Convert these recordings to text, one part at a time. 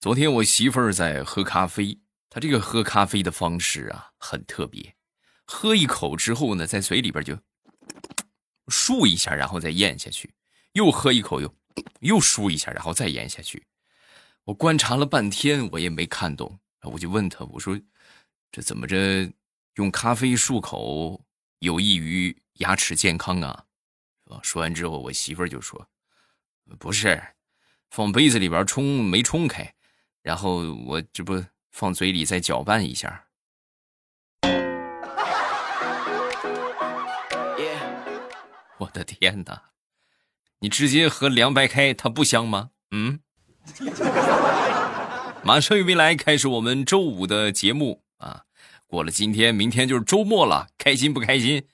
昨天我媳妇儿在喝咖啡，她这个喝咖啡的方式啊很特别，喝一口之后呢，在嘴里边就漱一下，然后再咽下去，又喝一口，又又漱一下，然后再咽下去。我观察了半天，我也没看懂，我就问她，我说这怎么着用咖啡漱口有益于牙齿健康啊？说完之后，我媳妇儿就说不是，放杯子里边冲没冲开。然后我这不放嘴里再搅拌一下。我的天哪！你直接喝凉白开，它不香吗？嗯。马上与未来开始我们周五的节目啊！过了今天，明天就是周末了，开心不开心？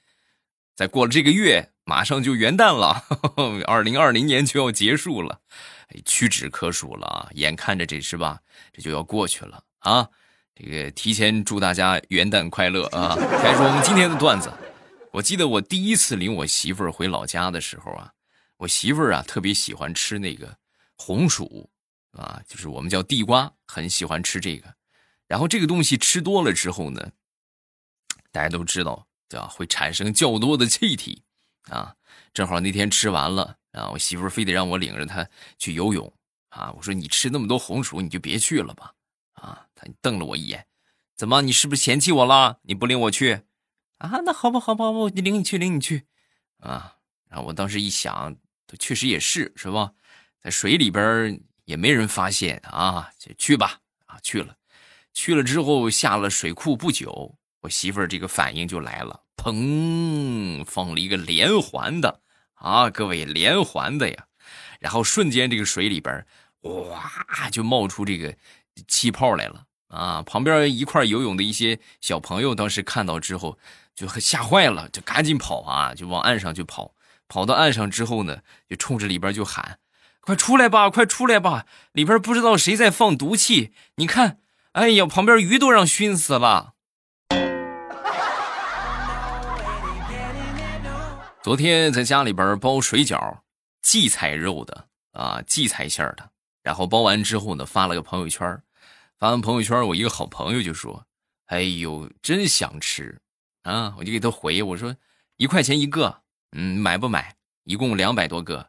再过了这个月，马上就元旦了，二零二零年就要结束了。屈指可数了啊！眼看着这是吧，这就要过去了啊！这个提前祝大家元旦快乐啊！开始我们今天的段子。我记得我第一次领我媳妇儿回老家的时候啊，我媳妇儿啊特别喜欢吃那个红薯啊，就是我们叫地瓜，很喜欢吃这个。然后这个东西吃多了之后呢，大家都知道，对吧？会产生较多的气体啊。正好那天吃完了。啊！我媳妇非得让我领着她去游泳啊！我说你吃那么多红薯，你就别去了吧！啊！她瞪了我一眼，怎么？你是不是嫌弃我了？你不领我去？啊？那好吧，好吧，我领你去，领你去。啊！然后我当时一想，确实也是，是吧？在水里边也没人发现啊，就去吧！啊，去了，去了之后下了水库不久，我媳妇这个反应就来了，砰，放了一个连环的。啊，各位连环的呀，然后瞬间这个水里边，哇，就冒出这个气泡来了啊！旁边一块游泳的一些小朋友当时看到之后，就吓坏了，就赶紧跑啊，就往岸上就跑。跑到岸上之后呢，就冲着里边就喊：“快出来吧，快出来吧！里边不知道谁在放毒气，你看，哎呀，旁边鱼都让熏死了。”昨天在家里边包水饺，荠菜肉的啊，荠菜馅的。然后包完之后呢，发了个朋友圈。发完朋友圈，我一个好朋友就说：“哎呦，真想吃啊！”我就给他回我说：“一块钱一个，嗯，买不买？一共两百多个，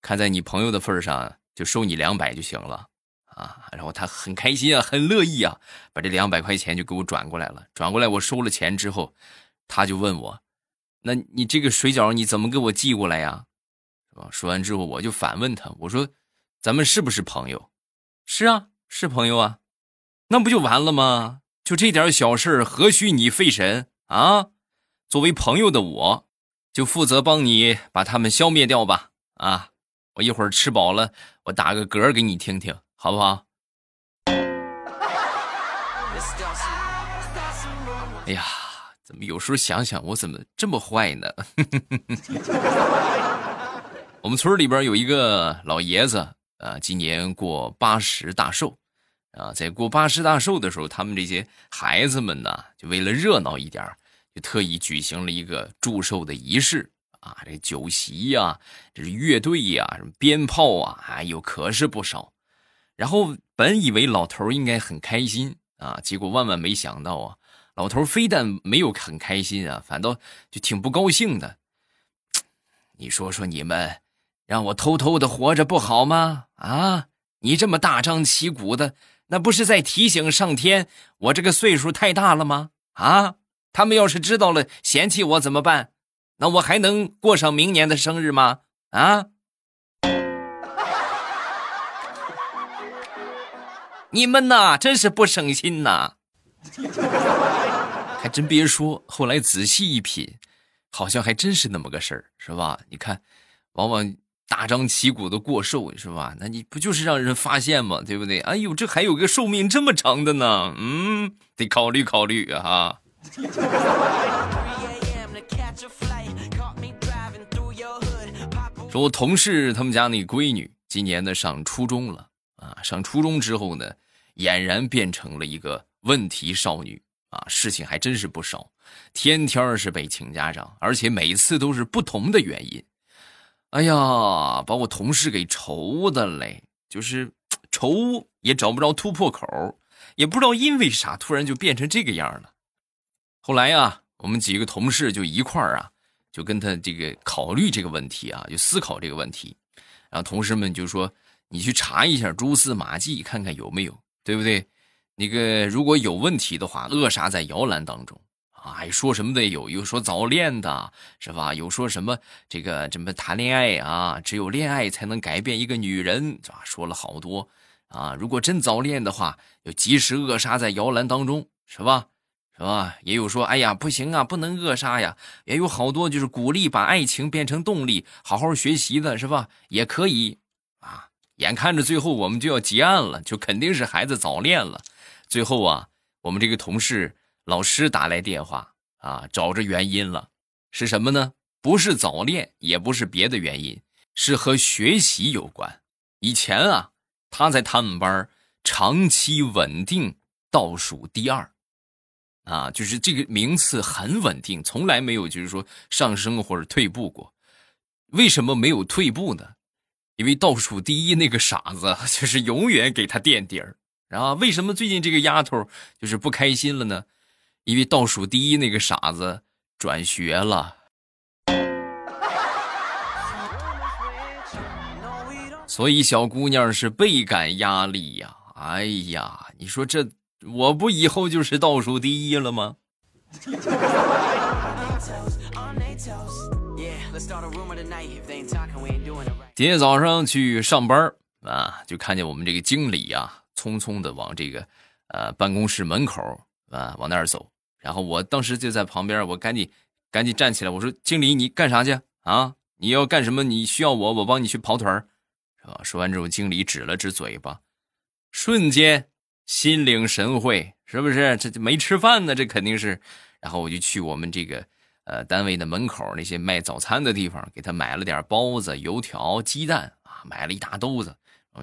看在你朋友的份上，就收你两百就行了啊。”然后他很开心啊，很乐意啊，把这两百块钱就给我转过来了。转过来我收了钱之后，他就问我。那你这个水饺你怎么给我寄过来呀？是吧？说完之后，我就反问他，我说：“咱们是不是朋友？”“是啊，是朋友啊。”“那不就完了吗？就这点小事何须你费神啊？作为朋友的我，就负责帮你把他们消灭掉吧。啊，我一会儿吃饱了，我打个嗝给你听听，好不好？”哎呀！有时候想想，我怎么这么坏呢？我们村里边有一个老爷子啊，今年过八十大寿啊，在过八十大寿的时候，他们这些孩子们呢，就为了热闹一点，就特意举行了一个祝寿的仪式啊，这酒席呀，这是乐队呀，什么鞭炮啊，哎呦，可是不少。然后本以为老头应该很开心啊，结果万万没想到啊。老头非但没有很开心啊，反倒就挺不高兴的。你说说你们，让我偷偷的活着不好吗？啊，你这么大张旗鼓的，那不是在提醒上天我这个岁数太大了吗？啊，他们要是知道了嫌弃我怎么办？那我还能过上明年的生日吗？啊！你们呐，真是不省心呐！还真别说，后来仔细一品，好像还真是那么个事儿，是吧？你看，往往大张旗鼓的过寿，是吧？那你不就是让人发现吗？对不对？哎呦，这还有个寿命这么长的呢，嗯，得考虑考虑啊。说我同事他们家那闺女，今年呢上初中了啊，上初中之后呢，俨然变成了一个问题少女。啊，事情还真是不少，天天是被请家长，而且每次都是不同的原因。哎呀，把我同事给愁的嘞，就是愁也找不着突破口，也不知道因为啥突然就变成这个样了。后来呀，我们几个同事就一块儿啊，就跟他这个考虑这个问题啊，就思考这个问题。然后同事们就说：“你去查一下蛛丝马迹，看看有没有，对不对？那个如果有问题的话，扼杀在摇篮当中。”啊，说什么的有，有说早恋的，是吧？有说什么这个怎么谈恋爱啊？只有恋爱才能改变一个女人，是吧？说了好多啊。如果真早恋的话，就及时扼杀在摇篮当中，是吧？是吧？也有说，哎呀，不行啊，不能扼杀呀。也有好多就是鼓励把爱情变成动力，好好学习的，是吧？也可以啊。眼看着最后我们就要结案了，就肯定是孩子早恋了。最后啊，我们这个同事。老师打来电话啊，找着原因了，是什么呢？不是早恋，也不是别的原因，是和学习有关。以前啊，他在他们班长期稳定倒数第二，啊，就是这个名次很稳定，从来没有就是说上升或者退步过。为什么没有退步呢？因为倒数第一那个傻子就是永远给他垫底儿啊。为什么最近这个丫头就是不开心了呢？因为倒数第一那个傻子转学了，所以小姑娘是倍感压力呀。哎呀，你说这我不以后就是倒数第一了吗？今天早上去上班啊，就看见我们这个经理呀，匆匆的往这个呃办公室门口啊往那儿走。然后我当时就在旁边，我赶紧赶紧站起来，我说：“经理，你干啥去啊？你要干什么？你需要我，我帮你去跑腿儿，是吧？”说完之后，经理指了指嘴巴，瞬间心领神会，是不是？这没吃饭呢，这肯定是。然后我就去我们这个呃单位的门口那些卖早餐的地方，给他买了点包子、油条、鸡蛋啊，买了一大兜子，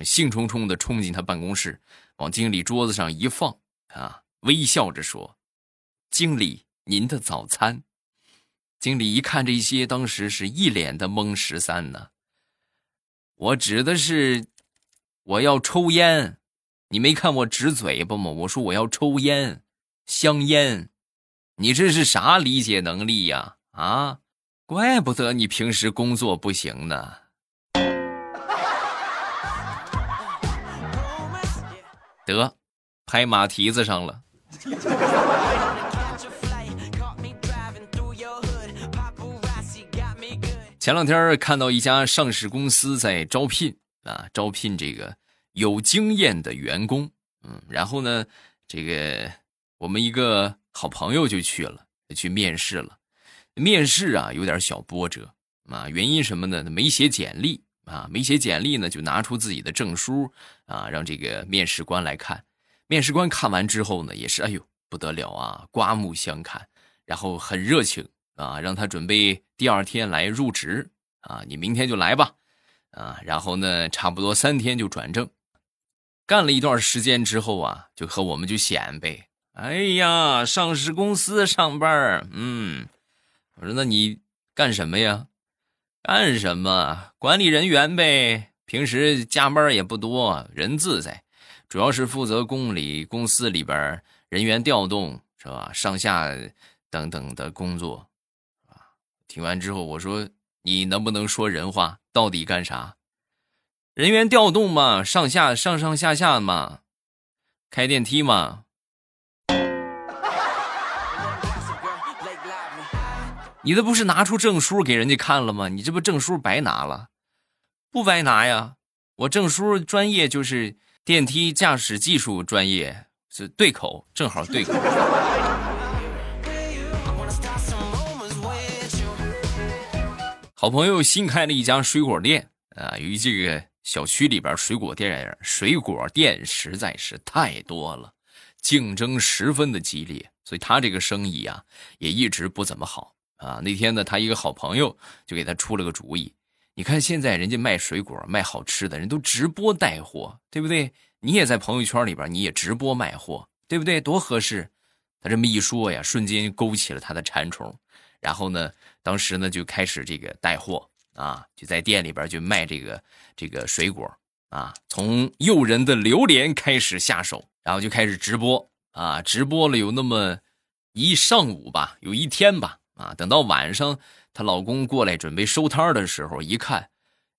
兴冲冲的冲进他办公室，往经理桌子上一放啊，微笑着说。经理，您的早餐。经理一看这些，当时是一脸的懵十三呢。我指的是我要抽烟，你没看我指嘴巴吗？我说我要抽烟，香烟。你这是啥理解能力呀？啊，怪不得你平时工作不行呢。得，拍马蹄子上了。前两天看到一家上市公司在招聘啊，招聘这个有经验的员工。嗯，然后呢，这个我们一个好朋友就去了，去面试了。面试啊，有点小波折啊，原因什么呢？没写简历啊，没写简历呢，就拿出自己的证书啊，让这个面试官来看。面试官看完之后呢，也是哎呦不得了啊，刮目相看，然后很热情。啊，让他准备第二天来入职啊！你明天就来吧，啊，然后呢，差不多三天就转正。干了一段时间之后啊，就和我们就显摆：“哎呀，上市公司上班嗯，我说那你干什么呀？干什么？管理人员呗。平时加班也不多，人自在，主要是负责公里公司里边人员调动，是吧？上下等等的工作。”啊听完之后，我说：“你能不能说人话？到底干啥？人员调动嘛，上下上上下下嘛，开电梯嘛。你这不是拿出证书给人家看了吗？你这不证书白拿了？不白拿呀！我证书专业就是电梯驾驶技术专业，是对口，正好对口。”好朋友新开了一家水果店啊，由于这个小区里边水果店水果店实在是太多了，竞争十分的激烈，所以他这个生意啊也一直不怎么好啊。那天呢，他一个好朋友就给他出了个主意，你看现在人家卖水果卖好吃的人都直播带货，对不对？你也在朋友圈里边你也直播卖货，对不对？多合适！他这么一说呀，瞬间勾起了他的馋虫。然后呢，当时呢就开始这个带货啊，就在店里边就卖这个这个水果啊，从诱人的榴莲开始下手，然后就开始直播啊，直播了有那么一上午吧，有一天吧，啊，等到晚上她老公过来准备收摊的时候，一看，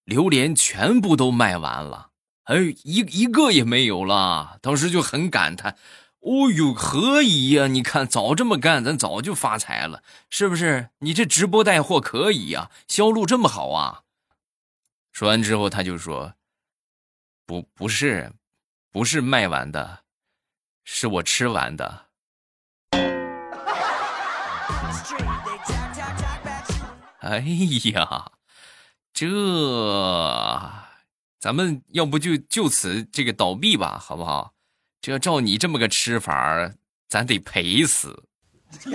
榴莲全部都卖完了，哎，一一个也没有了，当时就很感叹，哦呦，何以呀？你看早这么干，咱早就发财了，是不是？你这直播带货可以呀，销路这么好啊！说完之后，他就说。不不是，不是卖完的，是我吃完的。哎呀，这咱们要不就就此这个倒闭吧，好不好？这要照你这么个吃法，咱得赔死。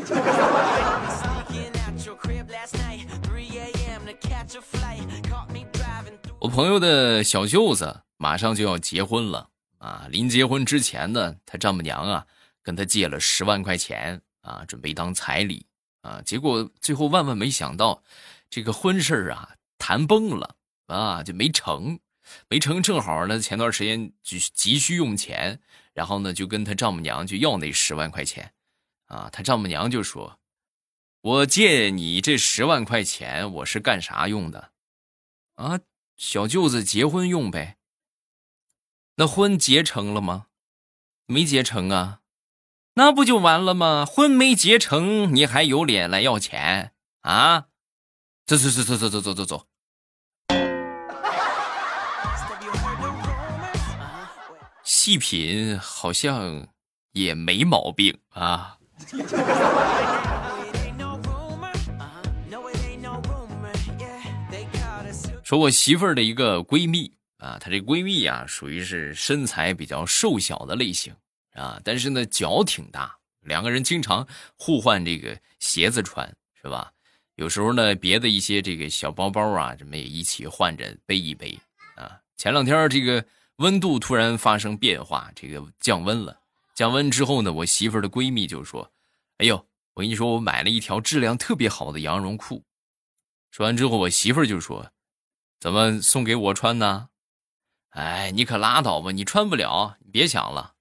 我朋友的小舅子。马上就要结婚了啊！临结婚之前呢，他丈母娘啊跟他借了十万块钱啊，准备当彩礼啊。结果最后万万没想到，这个婚事啊谈崩了啊，就没成，没成。正好呢，前段时间急急需用钱，然后呢就跟他丈母娘就要那十万块钱啊。他丈母娘就说：“我借你这十万块钱，我是干啥用的？啊，小舅子结婚用呗。”那婚结成了吗？没结成啊，那不就完了吗？婚没结成，你还有脸来要钱啊？走走走走走走走走走。细品好像也没毛病啊。说我媳妇儿的一个闺蜜。啊，她这闺蜜啊，属于是身材比较瘦小的类型啊，但是呢脚挺大，两个人经常互换这个鞋子穿，是吧？有时候呢，别的一些这个小包包啊，什么也一起换着背一背啊。前两天这个温度突然发生变化，这个降温了，降温之后呢，我媳妇的闺蜜就说：“哎呦，我跟你说，我买了一条质量特别好的羊绒裤。”说完之后，我媳妇就说：“怎么送给我穿呢？”哎，你可拉倒吧！你穿不了，你别想了，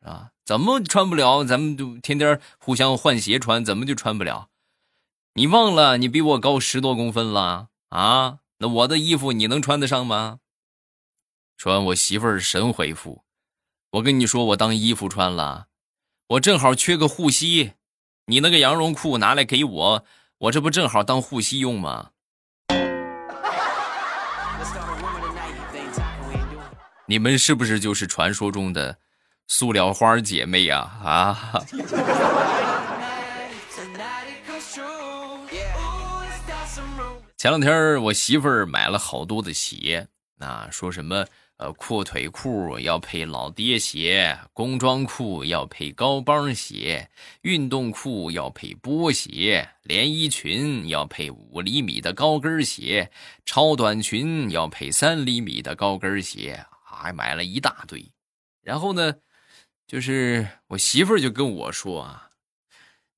啊？怎么穿不了？咱们就天天互相换鞋穿，怎么就穿不了？你忘了你比我高十多公分了啊？那我的衣服你能穿得上吗？说完，我媳妇儿神回复：“我跟你说，我当衣服穿了，我正好缺个护膝，你那个羊绒裤拿来给我，我这不正好当护膝用吗？”你们是不是就是传说中的塑料花姐妹呀？啊！前两天我媳妇儿买了好多的鞋，啊，说什么呃阔腿裤要配老爹鞋，工装裤要配高帮鞋，运动裤要配波鞋，连衣裙要配五厘米的高跟鞋，超短裙要配三厘米的高跟鞋。还买了一大堆，然后呢，就是我媳妇儿就跟我说啊，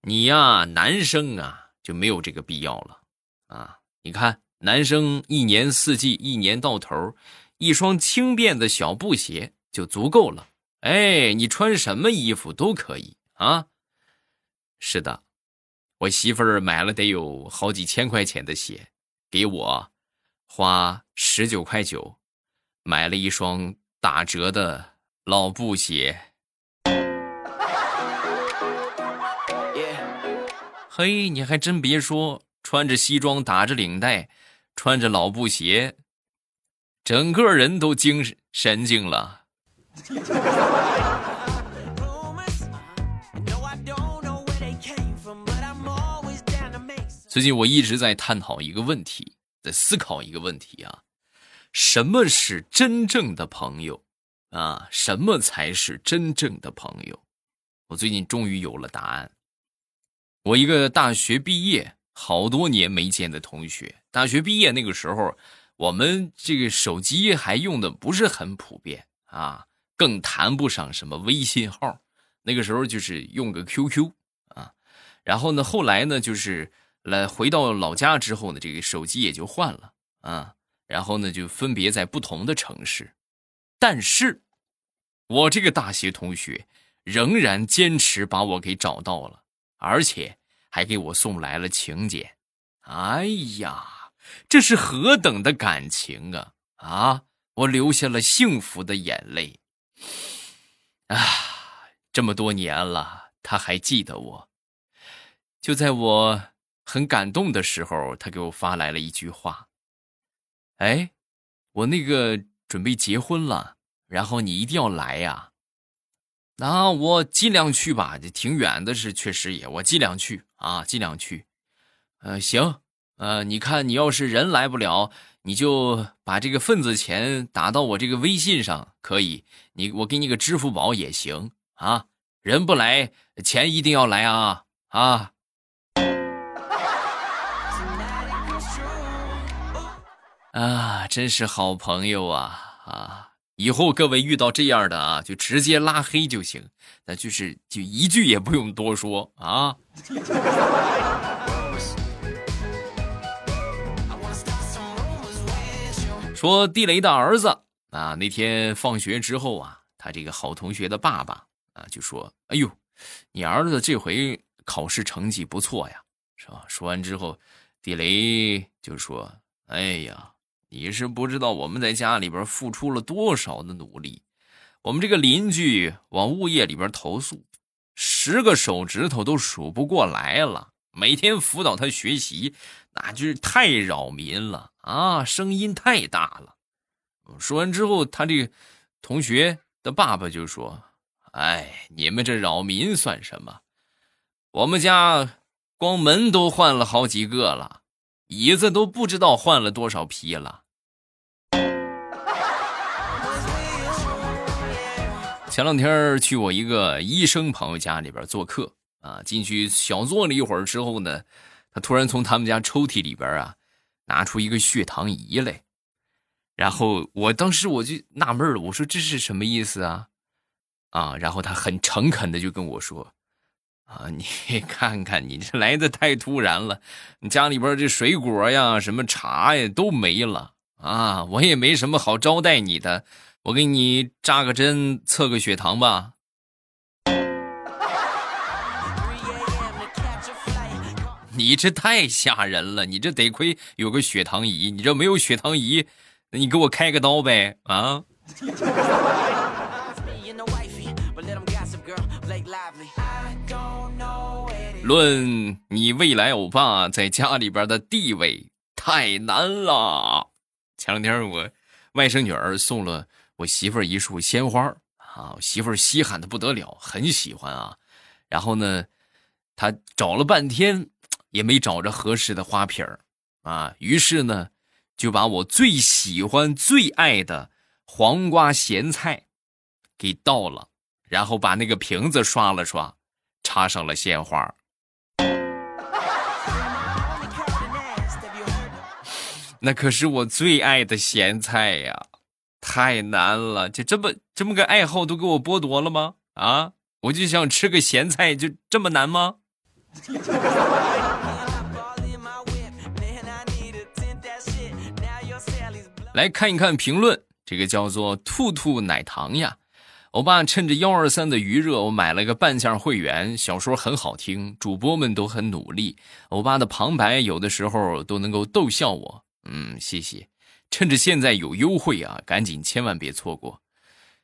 你呀，男生啊就没有这个必要了啊。你看，男生一年四季，一年到头，一双轻便的小布鞋就足够了。哎，你穿什么衣服都可以啊。是的，我媳妇儿买了得有好几千块钱的鞋，给我花十九块九。买了一双打折的老布鞋，嘿，你还真别说，穿着西装打着领带，穿着老布鞋，整个人都精神神经了。最近我一直在探讨一个问题，在思考一个问题啊。什么是真正的朋友啊？什么才是真正的朋友？我最近终于有了答案。我一个大学毕业好多年没见的同学，大学毕业那个时候，我们这个手机还用的不是很普遍啊，更谈不上什么微信号。那个时候就是用个 QQ 啊。然后呢，后来呢，就是来回到老家之后呢，这个手机也就换了啊。然后呢，就分别在不同的城市，但是，我这个大学同学仍然坚持把我给找到了，而且还给我送来了请柬。哎呀，这是何等的感情啊！啊，我流下了幸福的眼泪。啊，这么多年了，他还记得我。就在我很感动的时候，他给我发来了一句话：“哎，我那个准备结婚了，然后你一定要来呀。”那我尽量去吧，这挺远的，是确实也，我尽量去啊，尽量去。呃，行，呃，你看你要是人来不了，你就把这个份子钱打到我这个微信上，可以，你我给你个支付宝也行啊。人不来，钱一定要来啊啊！啊，真是好朋友啊啊！以后各位遇到这样的啊，就直接拉黑就行，那就是就一句也不用多说啊。说地雷的儿子啊，那天放学之后啊，他这个好同学的爸爸啊就说：“哎呦，你儿子这回考试成绩不错呀，是吧？”说完之后，地雷就说：“哎呀。”你是不知道我们在家里边付出了多少的努力，我们这个邻居往物业里边投诉，十个手指头都数不过来了。每天辅导他学习，那就是太扰民了啊，声音太大了。说完之后，他这个同学的爸爸就说：“哎，你们这扰民算什么？我们家光门都换了好几个了，椅子都不知道换了多少批了。”前两天去我一个医生朋友家里边做客啊，进去小坐了一会儿之后呢，他突然从他们家抽屉里边啊拿出一个血糖仪来，然后我当时我就纳闷了，我说这是什么意思啊？啊，然后他很诚恳的就跟我说，啊，你看看你这来的太突然了，你家里边这水果呀、什么茶呀都没了啊，我也没什么好招待你的。我给你扎个针，测个血糖吧。你这太吓人了，你这得亏有个血糖仪，你这没有血糖仪，那你给我开个刀呗啊！论你未来欧巴在家里边的地位，太难了。前两天我外甥女儿送了。我媳妇儿一束鲜花啊，我媳妇儿稀罕的不得了，很喜欢啊。然后呢，她找了半天也没找着合适的花瓶儿啊，于是呢，就把我最喜欢、最爱的黄瓜咸菜给倒了，然后把那个瓶子刷了刷，插上了鲜花。那可是我最爱的咸菜呀。太难了，就这么这么个爱好都给我剥夺了吗？啊，我就想吃个咸菜，就这么难吗？来看一看评论，这个叫做“兔兔奶糖”呀。欧巴趁着幺二三的余热，我买了个半价会员，小说很好听，主播们都很努力，欧巴的旁白有的时候都能够逗笑我。嗯，谢谢。趁着现在有优惠啊，赶紧千万别错过。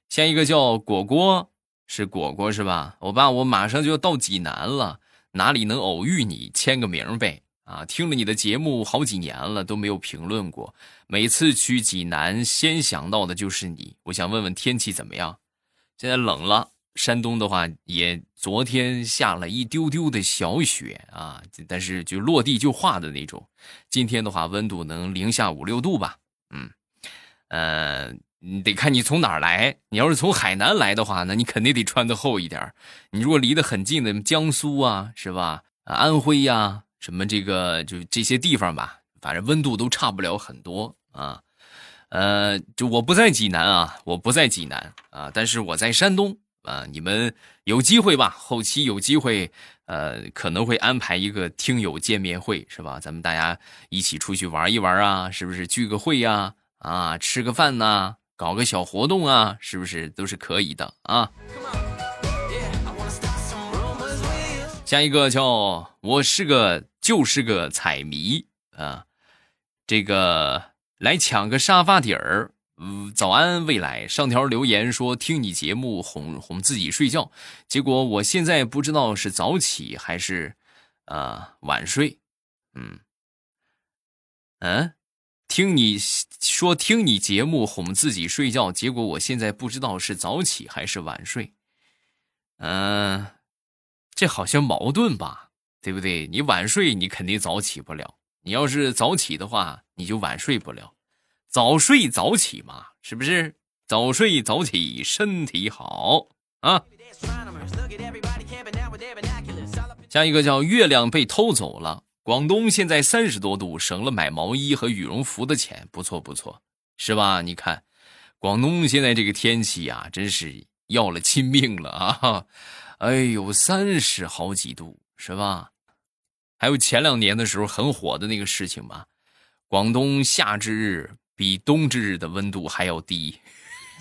下一个叫果果，是果果是吧？我爸，我马上就要到济南了，哪里能偶遇你，签个名呗？啊，听了你的节目好几年了，都没有评论过。每次去济南，先想到的就是你。我想问问天气怎么样？现在冷了，山东的话也昨天下了一丢丢的小雪啊，但是就落地就化的那种。今天的话，温度能零下五六度吧。嗯，呃，你得看你从哪儿来。你要是从海南来的话，那你肯定得穿的厚一点。你如果离得很近的江苏啊，是吧？安徽呀，什么这个就这些地方吧，反正温度都差不了很多啊。呃，就我不在济南啊，我不在济南啊，但是我在山东啊。你们有机会吧？后期有机会，呃，可能会安排一个听友见面会，是吧？咱们大家一起出去玩一玩啊，是不是聚个会呀？啊，吃个饭呐，搞个小活动啊，是不是都是可以的啊？下一个叫我是个就是个彩迷啊，这个来抢个沙发底儿。嗯，早安未来上条留言说听你节目哄哄自己睡觉，结果我现在不知道是早起还是啊晚睡。嗯嗯，听你说听你节目哄自己睡觉，结果我现在不知道是早起还是晚睡。嗯，这好像矛盾吧？对不对？你晚睡你肯定早起不了，你要是早起的话你就晚睡不了。早睡早起嘛，是不是？早睡早起身体好啊。下一个叫月亮被偷走了。广东现在三十多度，省了买毛衣和羽绒服的钱，不错不错，是吧？你看，广东现在这个天气呀，真是要了亲命了啊！哎呦，三十好几度，是吧？还有前两年的时候很火的那个事情嘛，广东夏至日。比冬至日的温度还要低，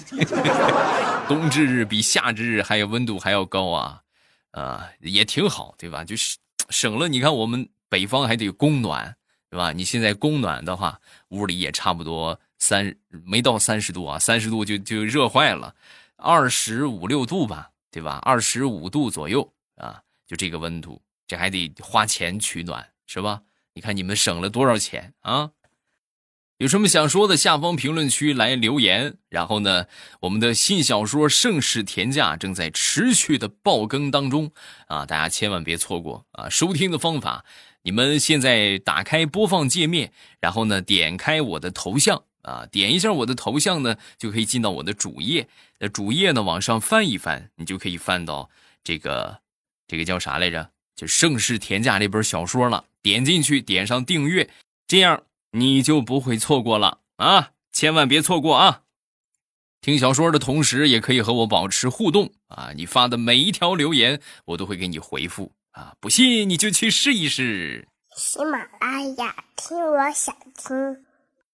冬至日比夏至日还有温度还要高啊，啊，也挺好，对吧？就是省了，你看我们北方还得供暖，对吧？你现在供暖的话，屋里也差不多三没到三十度啊，三十度就就热坏了，二十五六度吧，对吧？二十五度左右啊，就这个温度，这还得花钱取暖，是吧？你看你们省了多少钱啊？有什么想说的，下方评论区来留言。然后呢，我们的新小说《盛世田价》正在持续的爆更当中啊，大家千万别错过啊！收听的方法，你们现在打开播放界面，然后呢，点开我的头像啊，点一下我的头像呢，就可以进到我的主页。那主页呢，往上翻一翻，你就可以翻到这个这个叫啥来着？就《盛世田价》这本小说了。点进去，点上订阅，这样。你就不会错过了啊！千万别错过啊！听小说的同时，也可以和我保持互动啊！你发的每一条留言，我都会给你回复啊！不信你就去试一试。喜马拉雅，听我想听。